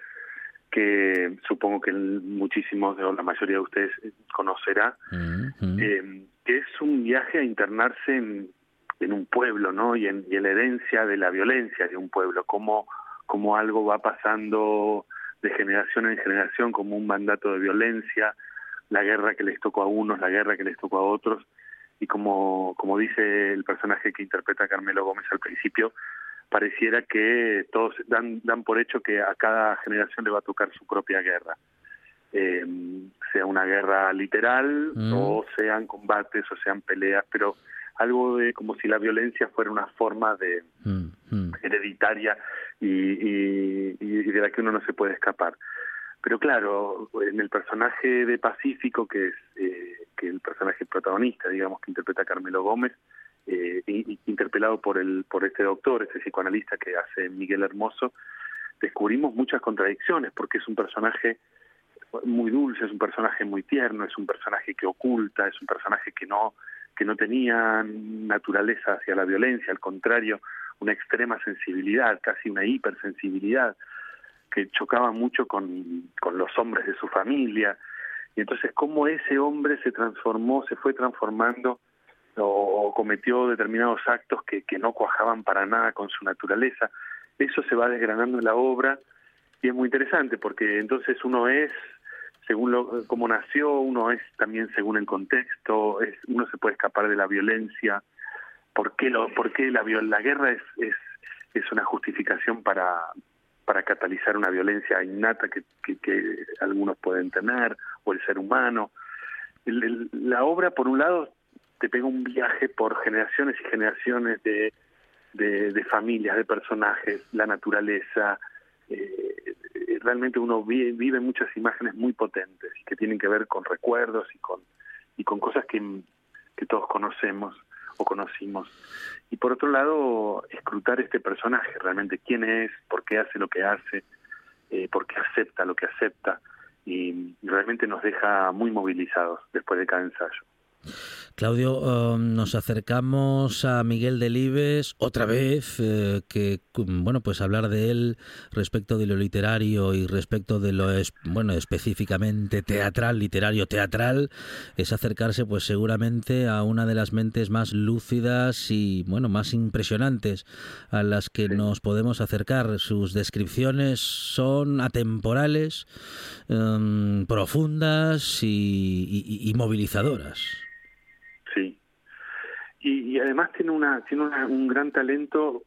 que supongo que muchísimos o la mayoría de ustedes conocerá, eh, que es un viaje a internarse en, en un pueblo, ¿no? Y en, y en la herencia de la violencia de un pueblo, como como algo va pasando de generación en generación como un mandato de violencia, la guerra que les tocó a unos, la guerra que les tocó a otros, y como, como dice el personaje que interpreta Carmelo Gómez al principio, pareciera que todos dan, dan por hecho que a cada generación le va a tocar su propia guerra. Eh, sea una guerra literal mm. o sean combates o sean peleas, pero algo de como si la violencia fuera una forma de mm, mm. hereditaria y, y, de la que uno no se puede escapar. Pero claro, en el personaje de Pacífico, que es eh, que el personaje protagonista, digamos, que interpreta Carmelo Gómez, eh, interpelado por el por este doctor, este psicoanalista que hace Miguel Hermoso, descubrimos muchas contradicciones, porque es un personaje muy dulce, es un personaje muy tierno, es un personaje que oculta, es un personaje que no que no tenían naturaleza hacia la violencia, al contrario, una extrema sensibilidad, casi una hipersensibilidad, que chocaba mucho con, con los hombres de su familia. Y entonces, cómo ese hombre se transformó, se fue transformando o, cometió determinados actos que, que no cuajaban para nada con su naturaleza. Eso se va desgranando en la obra y es muy interesante porque entonces uno es según lo, cómo nació, uno es también según el contexto, es, uno se puede escapar de la violencia, por qué, lo, la, guerra es, es, una justificación para, para catalizar una violencia innata que, algunos pueden tener, o el ser humano. la obra, por un lado, te pega un viaje por generaciones y generaciones de, familias, de personajes, la naturaleza, eh, realmente uno vive, muchas imágenes muy potentes que tienen que ver con recuerdos y con cosas que todos conocemos. O conocimos. Y por otro lado, escrutar este personaje, realmente quién es, por qué hace lo que hace, eh, por qué acepta lo que acepta, y realmente nos deja muy movilizados después de cada ensayo. Claudio, um, nos acercamos a Miguel Delibes otra vez, eh, que bueno, pues hablar de él respecto de lo literario y respecto de lo bueno, específicamente teatral, literario teatral, es acercarse pues seguramente a una de las mentes más lúcidas y bueno, más impresionantes a las que nos podemos acercar. Sus descripciones son atemporales, um, profundas y movilizadoras. Y, además tiene una tiene un gran talento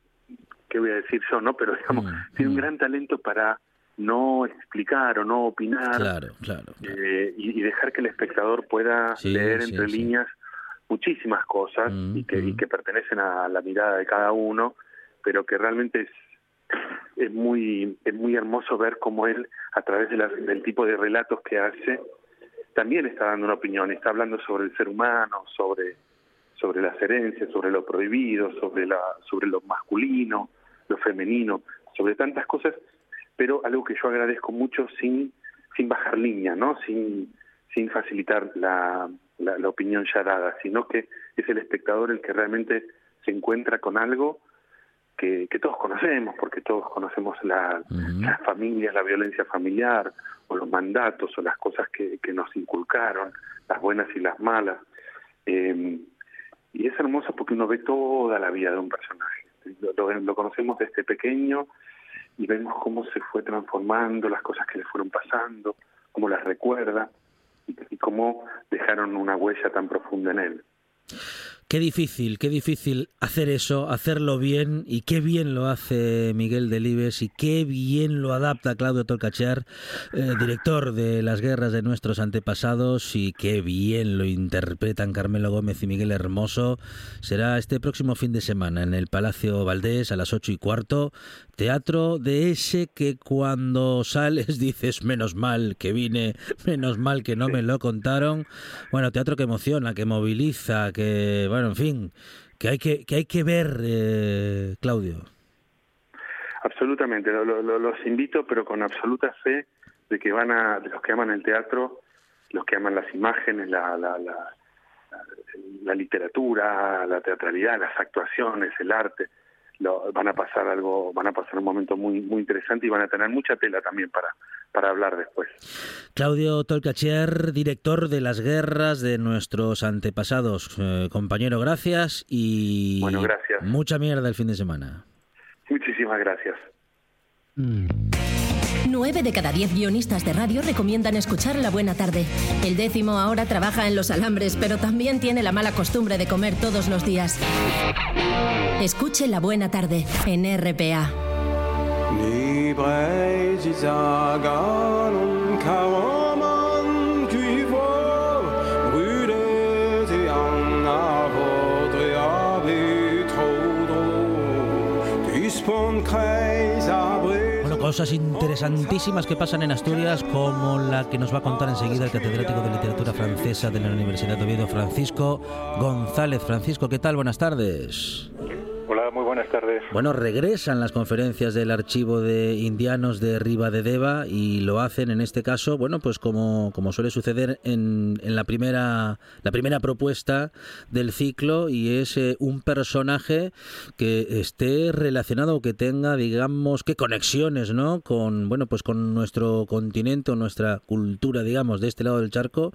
que voy a decir yo no pero digamos mm, tiene un mm. gran talento para no explicar o no opinar claro, claro, eh, y, dejar que el espectador pueda leer entre líneas muchísimas cosas mm, y, que, y que pertenecen a la mirada de cada uno pero que realmente es es muy es muy hermoso ver cómo él a través de del tipo de relatos que hace también está dando una opinión está hablando sobre el ser humano sobre sobre las herencias, sobre lo prohibido, sobre, la, sobre lo masculino, lo femenino, sobre tantas cosas, pero algo que yo agradezco mucho sin, sin bajar línea, ¿no? sin, sin facilitar la, la, opinión ya dada, sino que es el espectador el que realmente se encuentra con algo que, que todos conocemos, porque todos conocemos la, las familias, la violencia familiar, o los mandatos, o las cosas que, que nos inculcaron, las buenas y las malas. Eh, y es hermoso porque uno ve toda la vida de un personaje. Lo, conocemos desde pequeño y vemos cómo se fue transformando, las cosas que le fueron pasando, cómo las recuerda y cómo dejaron una huella tan profunda en él. Qué difícil, qué difícil hacer eso, hacerlo bien y qué bien lo hace Miguel Delibes y qué bien lo adapta Claudio Tolcachar, eh, director de Las guerras de nuestros antepasados y qué bien lo interpretan Carmelo Gómez y Miguel Hermoso. Será este próximo fin de semana en el Palacio Valdés a las ocho y cuarto, teatro de ese que cuando sales dices menos mal que vine, menos mal que no me lo contaron. Bueno, teatro que emociona, que moviliza, que bueno, en fin, que hay que, que, hay que ver, eh, Claudio. Absolutamente, los invito, pero con absoluta fe de que van a, de los que aman el teatro, los que aman las imágenes, la, la, la, la literatura, la teatralidad, las actuaciones, el arte, van a pasar algo, van a pasar un momento muy muy interesante y van a tener mucha tela también para para hablar después. Claudio Tolcachier, director de las guerras de nuestros antepasados. Eh, compañero, gracias y bueno, gracias. mucha mierda el fin de semana. Muchísimas gracias. Nueve de cada diez guionistas de radio recomiendan escuchar La Buena Tarde. El décimo ahora trabaja en los alambres, pero también tiene la mala costumbre de comer todos los días. Escuche La Buena Tarde en RPA. Cosas interesantísimas que pasan en Asturias, como la que nos va a contar enseguida el catedrático de literatura francesa de la Universidad de Oviedo, Francisco González. Francisco, ¿qué tal? Buenas tardes. Buenas tardes. Bueno, regresan las conferencias del archivo de indianos de Riva de Deva y lo hacen en este caso, bueno, pues como, como suele suceder en, en la, primera, la primera propuesta del ciclo y es eh, un personaje que esté relacionado que tenga, digamos, qué conexiones, ¿no? Con, bueno, pues con nuestro continente nuestra cultura, digamos, de este lado del charco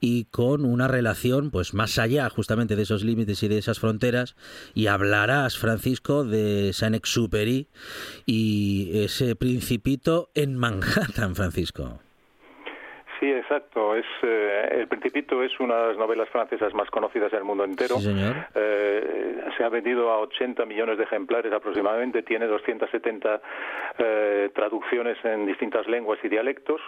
y con una relación, pues más allá justamente de esos límites y de esas fronteras y hablarás Francisco, de Saint-Exupéry y ese principito en Manhattan, Francisco. Sí, exacto. Es eh, El Principito es una de las novelas francesas más conocidas en el mundo entero. Eh, se ha vendido a 80 millones de ejemplares aproximadamente. Tiene 270 eh, traducciones en distintas lenguas y dialectos.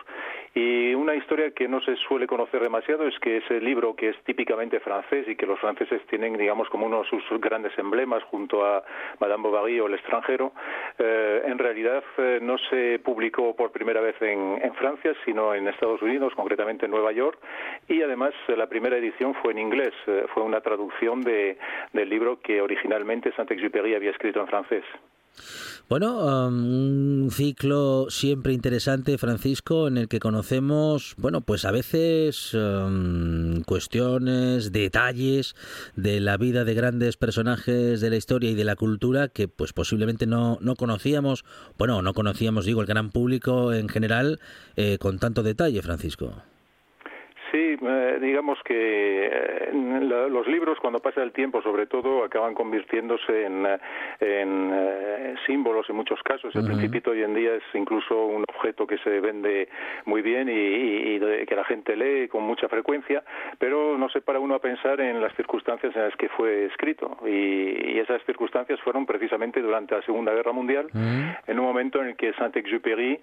Y una historia que no se suele conocer demasiado es que ese libro, que es típicamente francés y que los franceses tienen, digamos, como uno de sus grandes emblemas junto a Madame Bovary o El extranjero, en realidad no se publicó por primera vez en Francia, sino en Estados Unidos con concretamente en Nueva York, y además la primera edición fue en inglés, fue una traducción de, del libro que originalmente Saint-Exupéry había escrito en francés. Bueno, um, un ciclo siempre interesante, Francisco, en el que conocemos, bueno, pues a veces um, cuestiones, detalles de la vida de grandes personajes de la historia y de la cultura que pues posiblemente no, no conocíamos, bueno, no conocíamos, digo, el gran público en general eh, con tanto detalle, Francisco. Eh, digamos que eh, los libros cuando pasa el tiempo sobre todo acaban convirtiéndose en, eh, símbolos en muchos casos. El Principito hoy en día es incluso un objeto que se vende muy bien y, que la gente lee con mucha frecuencia, pero no se para uno a pensar en las circunstancias en las que fue escrito. Y, esas circunstancias fueron precisamente durante la Segunda Guerra Mundial, en un momento en el que Saint-Exupéry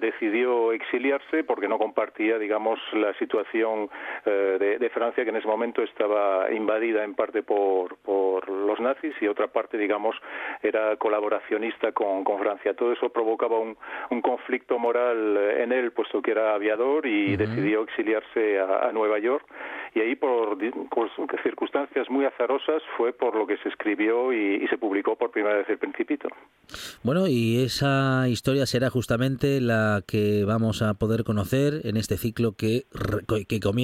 decidió exiliarse porque no compartía, digamos, la situación eh, de, Francia que en ese momento estaba invadida en parte por, por los nazis y otra parte, digamos, era colaboracionista con, con Francia. Todo eso provocaba un, un, conflicto moral en él, puesto que era aviador y decidió exiliarse a, Nueva York. Y ahí, por, circunstancias muy azarosas, fue por lo que se escribió y, se publicó por primera vez El Principito. Bueno, y esa historia será justamente la que vamos a poder conocer en este ciclo que, que comienza,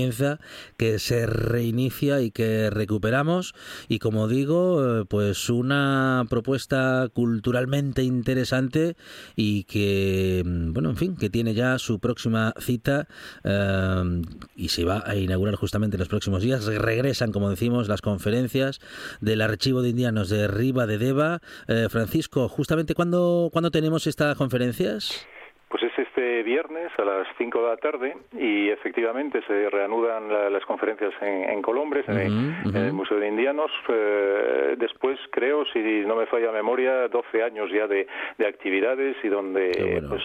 que se reinicia y que recuperamos. Y como digo, eh, pues una propuesta culturalmente interesante y que, mm, bueno, en fin, que tiene ya su próxima cita eh, y se va a inaugurar justamente en los próximos días. Regresan, como decimos, las conferencias del Archivo de Indianos de Riva de Deva. Eh, Francisco, justamente, ¿cuándo, ¿cuándo tenemos estas conferencias? Pues es este viernes a las 5 de la tarde y efectivamente se reanudan las conferencias en, Colombres, en, el Museo de Indianos. Eh, después, creo, si no me falla memoria, 12 años ya de, actividades y donde pues,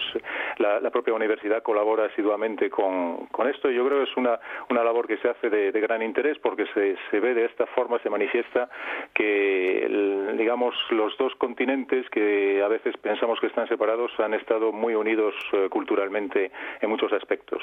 la, propia universidad colabora asiduamente con, esto. Y yo creo que es una, una labor que se hace de, gran interés porque se, se ve de esta forma, se manifiesta que, digamos, los dos continentes que a veces pensamos que están separados han estado muy unidos eh, culturalmente en muchos aspectos.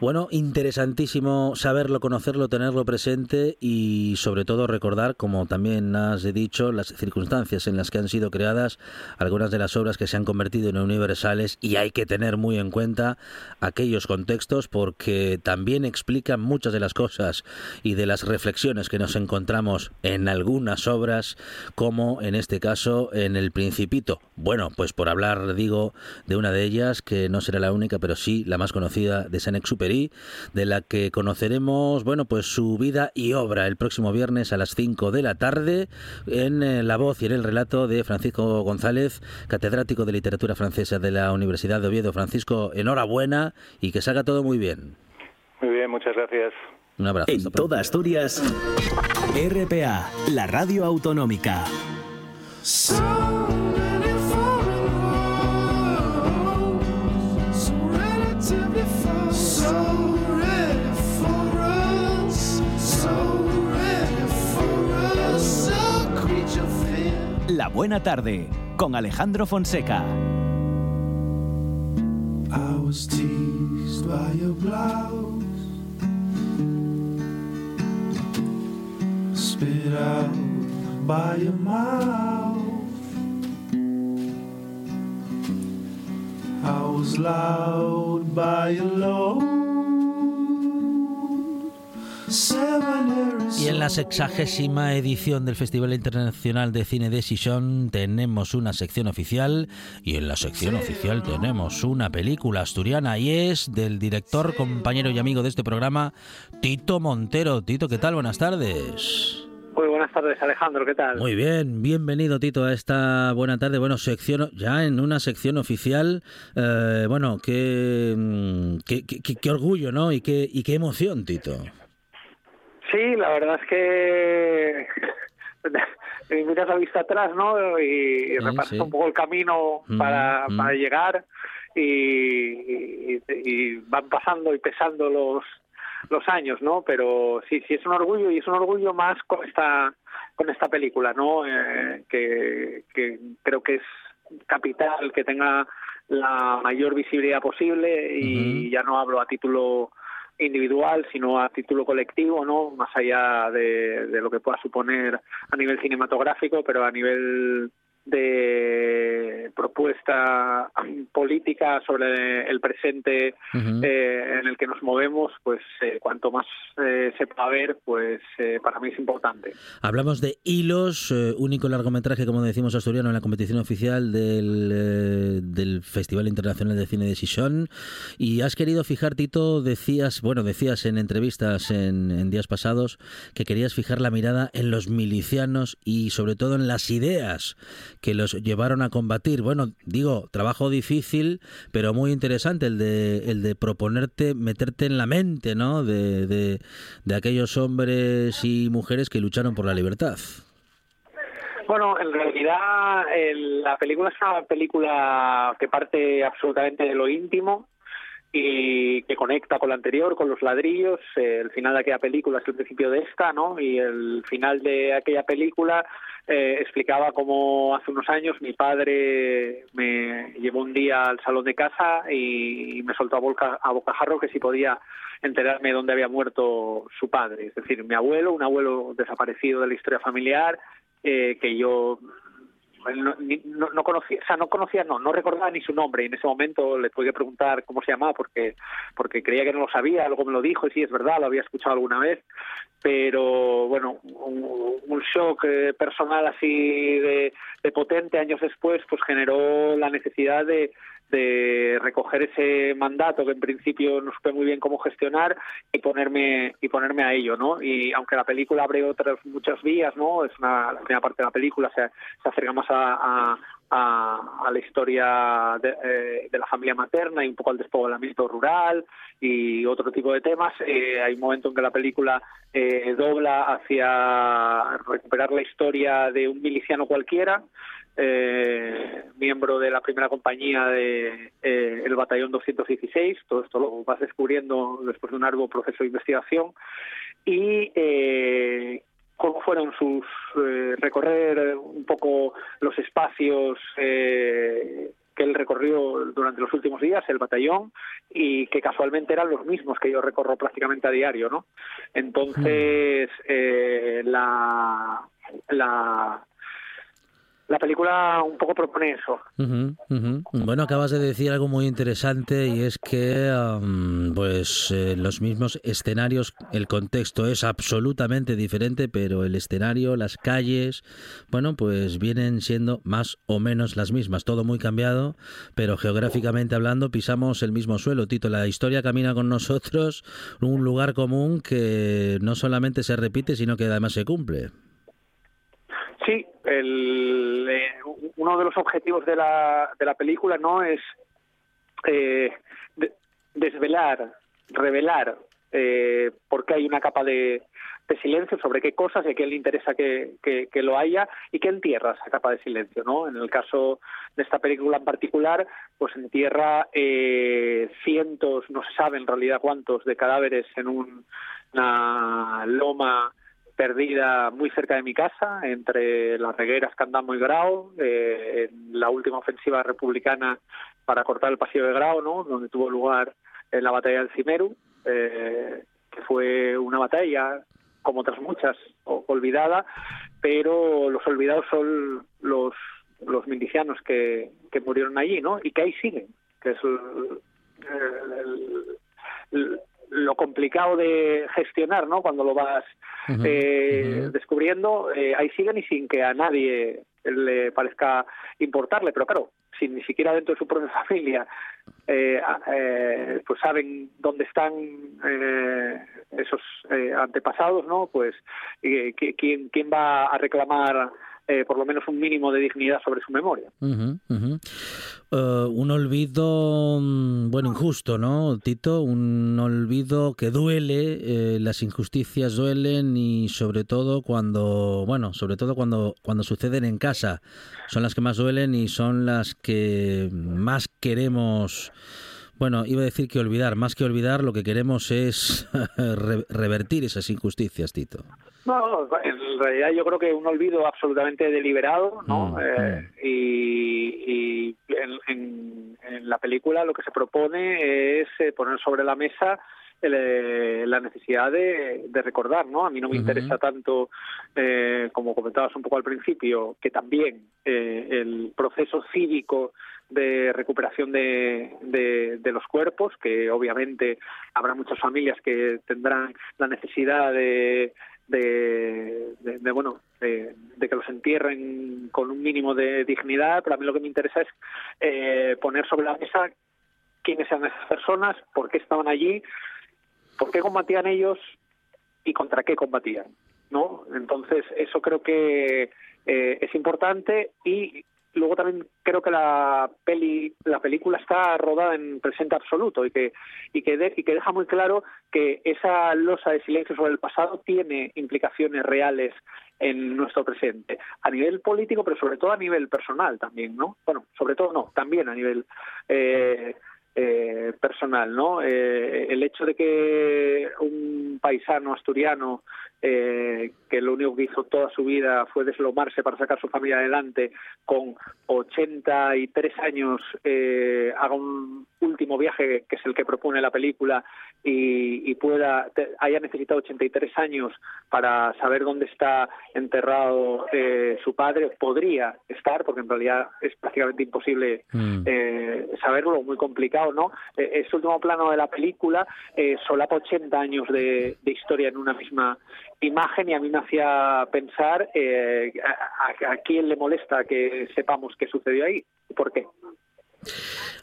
Bueno, interesantísimo saberlo, conocerlo, tenerlo presente y sobre todo recordar, como también has dicho, las circunstancias en las que han sido creadas algunas de las obras que se han convertido en universales y hay que tener muy en cuenta aquellos contextos porque también explican muchas de las cosas y de las reflexiones que nos encontramos en algunas obras, como en este caso en El Principito. Bueno, pues por hablar, digo, de una de ellas, que no será la única, pero sí la más conocida de Saint-Exupéry, de la que conoceremos, bueno, pues su vida y obra el próximo viernes a las 5 de la tarde en eh, la voz y en el relato de Francisco González, catedrático de literatura francesa de la Universidad de Oviedo. Francisco, enhorabuena y que salga todo muy bien. Muy bien, muchas gracias. Un abrazo. En toda Asturias, RPA, la radio autonómica. La Buena Tarde con Alejandro Fonseca. I was teased by your blouse. Spit out by your mouth. I was loud by your low. Y en la sexagésima edición del Festival Internacional de Cine de Sison tenemos una sección oficial y en la sección oficial tenemos una película asturiana y es del director, compañero y amigo de este programa, Tito Montero. Tito, ¿qué tal? Buenas tardes. Muy buenas tardes, Alejandro, ¿qué tal? Muy bien, bienvenido Tito a esta buena tarde. Bueno, sección ya en una sección oficial, eh, bueno, mm, qué, qué, qué, orgullo, ¿no? Y qué, y qué emoción, Tito. Sí, la verdad es que miras la vista atrás, ¿no? Y, repasas un poco el camino mm, para, mm. para llegar y, y, van pasando y pesando los los años, ¿no? Pero sí, sí es un orgullo y es un orgullo más con esta con esta película, ¿no? Eh, que, que creo que es capital que tenga la mayor visibilidad posible y ya no hablo a título individual, sino a título colectivo, ¿no? Más allá de, de lo que pueda suponer a nivel cinematográfico, pero a nivel de propuesta política sobre el presente eh, en el que nos movemos, pues eh, cuanto más eh, se pueda ver, pues para mí es importante. Hablamos de Hilos, único largometraje, como decimos asturiano, en la competición oficial del, del Festival Internacional de Cine de Sison. Y has querido fijar, Tito, decías, bueno, decías en entrevistas en, en días pasados que querías fijar la mirada en los milicianos y sobre todo en las ideas que los llevaron a combatir. Bueno, digo, trabajo difícil, pero muy interesante el de, el de proponerte, meterte en la mente, ¿no? De, de, aquellos hombres y mujeres que lucharon por la libertad. Bueno, en realidad la película es una película que parte absolutamente de lo íntimo y que conecta con la anterior, con los ladrillos. el final de aquella película es el principio de esta, ¿no? Y el final de aquella película eh, explicaba cómo hace unos años mi padre me llevó un día al salón de casa y, me soltó a, boca, a bocajarro que si podía enterarme dónde había muerto su padre. Es decir, mi abuelo, un abuelo desaparecido de la historia familiar, eh, que yo no, no, conocía, o sea, no conocía, no, no recordaba ni su nombre. En ese momento le tuve preguntar cómo se llamaba porque, porque creía que no lo sabía, luego me lo dijo y sí, es verdad, lo había escuchado alguna vez. Pero bueno, un, shock eh, personal así de, de potente años después, pues generó la necesidad de, de recoger ese mandato que en principio no supe muy bien cómo gestionar y ponerme y ponerme a ello, ¿no? Y aunque la película abre otras muchas vías, ¿no? Es una la primera parte de la película se, se acerca más a, la historia eh, de, la familia materna y un poco al despoblamiento rural y otro tipo de temas. Eh, hay un momento en que la película eh, dobla hacia recuperar la historia de un miliciano cualquiera eh, miembro de la primera compañía de eh, el batallón 216 todo esto lo vas descubriendo después de un arduo proceso de investigación. Y eh, cómo fueron sus recorrer un poco los espacios que él recorrió durante los últimos días, el batallón, y que casualmente eran los mismos que yo recorro prácticamente a diario, ¿no? Entonces, la, la, la película un poco propone eso. Bueno, acabas de decir algo muy interesante y es que pues eh, los mismos escenarios, el contexto es absolutamente diferente, pero el escenario, las calles, bueno, pues vienen siendo más o menos las mismas, todo muy cambiado, pero geográficamente hablando pisamos el mismo suelo. Tito, la historia camina con nosotros, un lugar común que no solamente se repite, sino que además se cumple. Sí, el, eh, uno de los objetivos de la, de la película no es eh, desvelar, revelar eh, por qué hay una capa de, silencio sobre qué cosas y a quién le interesa que, que, lo haya y que entierra esa capa de silencio. ¿no? En el caso de esta película en particular, pues entierra eh, cientos, no se sabe en realidad cuántos, de cadáveres en un, una loma perdida muy cerca de mi casa, entre las regueras Candamo y Grau, eh, en la última ofensiva republicana para cortar el pasillo de Grau, ¿no? donde tuvo lugar en la batalla del Cimeru, eh, que fue una batalla, como otras muchas, olvidada, pero los olvidados son los, los milicianos que, que murieron allí, ¿no? Y que ahí siguen, que es el lo complicado de gestionar, ¿no? Cuando lo vas eh, descubriendo, eh, ahí siguen y sin que a nadie le parezca importarle, pero claro, si ni siquiera dentro de su propia familia eh, eh, pues saben dónde están eh, esos eh, antepasados, ¿no? Pues quién quién va a reclamar eh, por lo menos un mínimo de dignidad sobre su memoria. Eh, un olvido, mm, bueno, injusto, ¿no, Tito? Un olvido que duele, eh, las injusticias duelen y sobre todo cuando, bueno, sobre todo cuando, cuando suceden en casa, son las que más duelen y son las que más queremos bueno, iba a decir que olvidar, más que olvidar, lo que queremos es revertir esas injusticias, Tito. No, en realidad yo creo que un olvido absolutamente deliberado, ¿no? Mm, eh, mm. y, en, la película lo que se propone es eh, poner sobre la mesa la necesidad de, recordar, ¿no? A mí no me interesa tanto, como comentabas un poco al principio, que también el proceso cívico de recuperación de, de, los cuerpos, que obviamente habrá muchas familias que tendrán la necesidad de, de, bueno de, que los entierren con un mínimo de dignidad pero a mí lo que me interesa es eh, poner sobre la mesa quiénes eran esas personas por qué estaban allí por qué combatían ellos y contra qué combatían no entonces eso creo que eh, es importante y luego también creo que la peli la película está rodada en presente absoluto y que y que, y que deja muy claro que esa losa de silencio sobre el pasado tiene implicaciones reales en nuestro presente a nivel político pero sobre todo a nivel personal también no bueno sobre todo no también a nivel eh, eh, personal, ¿no? Eh, el hecho de que un paisano asturiano eh, que lo único que hizo toda su vida fue deslomarse para sacar su familia adelante, con 83 años eh, haga un último viaje, que es el que propone la película, y, pueda haya necesitado 83 años para saber dónde está enterrado eh, su padre, podría estar, porque en realidad es prácticamente imposible mm. saberlo, muy complicado, ¿no? ese último plano de la película solapa 80 años de, de historia en una misma imagen y a mí me hacía pensar eh, a, a, quién le molesta que sepamos qué sucedió ahí y por qué.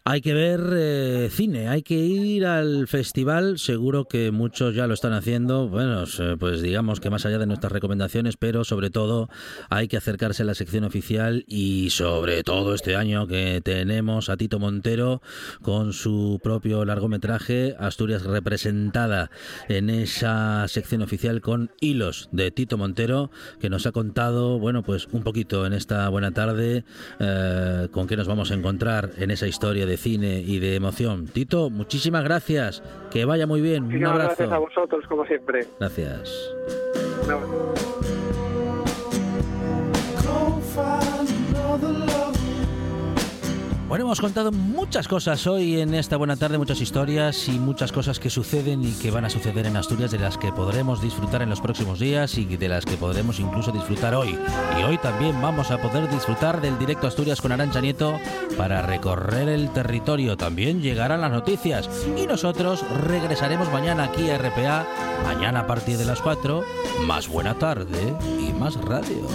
Hay que ver eh, cine, hay que ir al festival, seguro que muchos ya lo están haciendo, bueno, pues digamos que más allá de nuestras recomendaciones, pero sobre todo hay que acercarse a la sección oficial y sobre todo este año que tenemos a Tito Montero con su propio largometraje, Asturias representada en esa sección oficial con hilos de Tito Montero, que nos ha contado, bueno, pues un poquito en esta buena tarde eh, con qué nos vamos a encontrar en esa historia de cine y de emoción. Tito, muchísimas gracias. Que vaya muy bien. Un abrazo. Gracias a vosotros, como siempre. Gracias. Bueno, hemos contado muchas cosas hoy en esta buena tarde, muchas historias y muchas cosas que suceden y que van a suceder en Asturias, de las que podremos disfrutar en los próximos días y de las que podremos incluso disfrutar hoy. Y hoy también vamos a poder disfrutar del directo Asturias con Arancha Nieto para recorrer el territorio. También llegarán las noticias y nosotros regresaremos mañana aquí a RPA, mañana a partir de las 4, más buena tarde y más radio.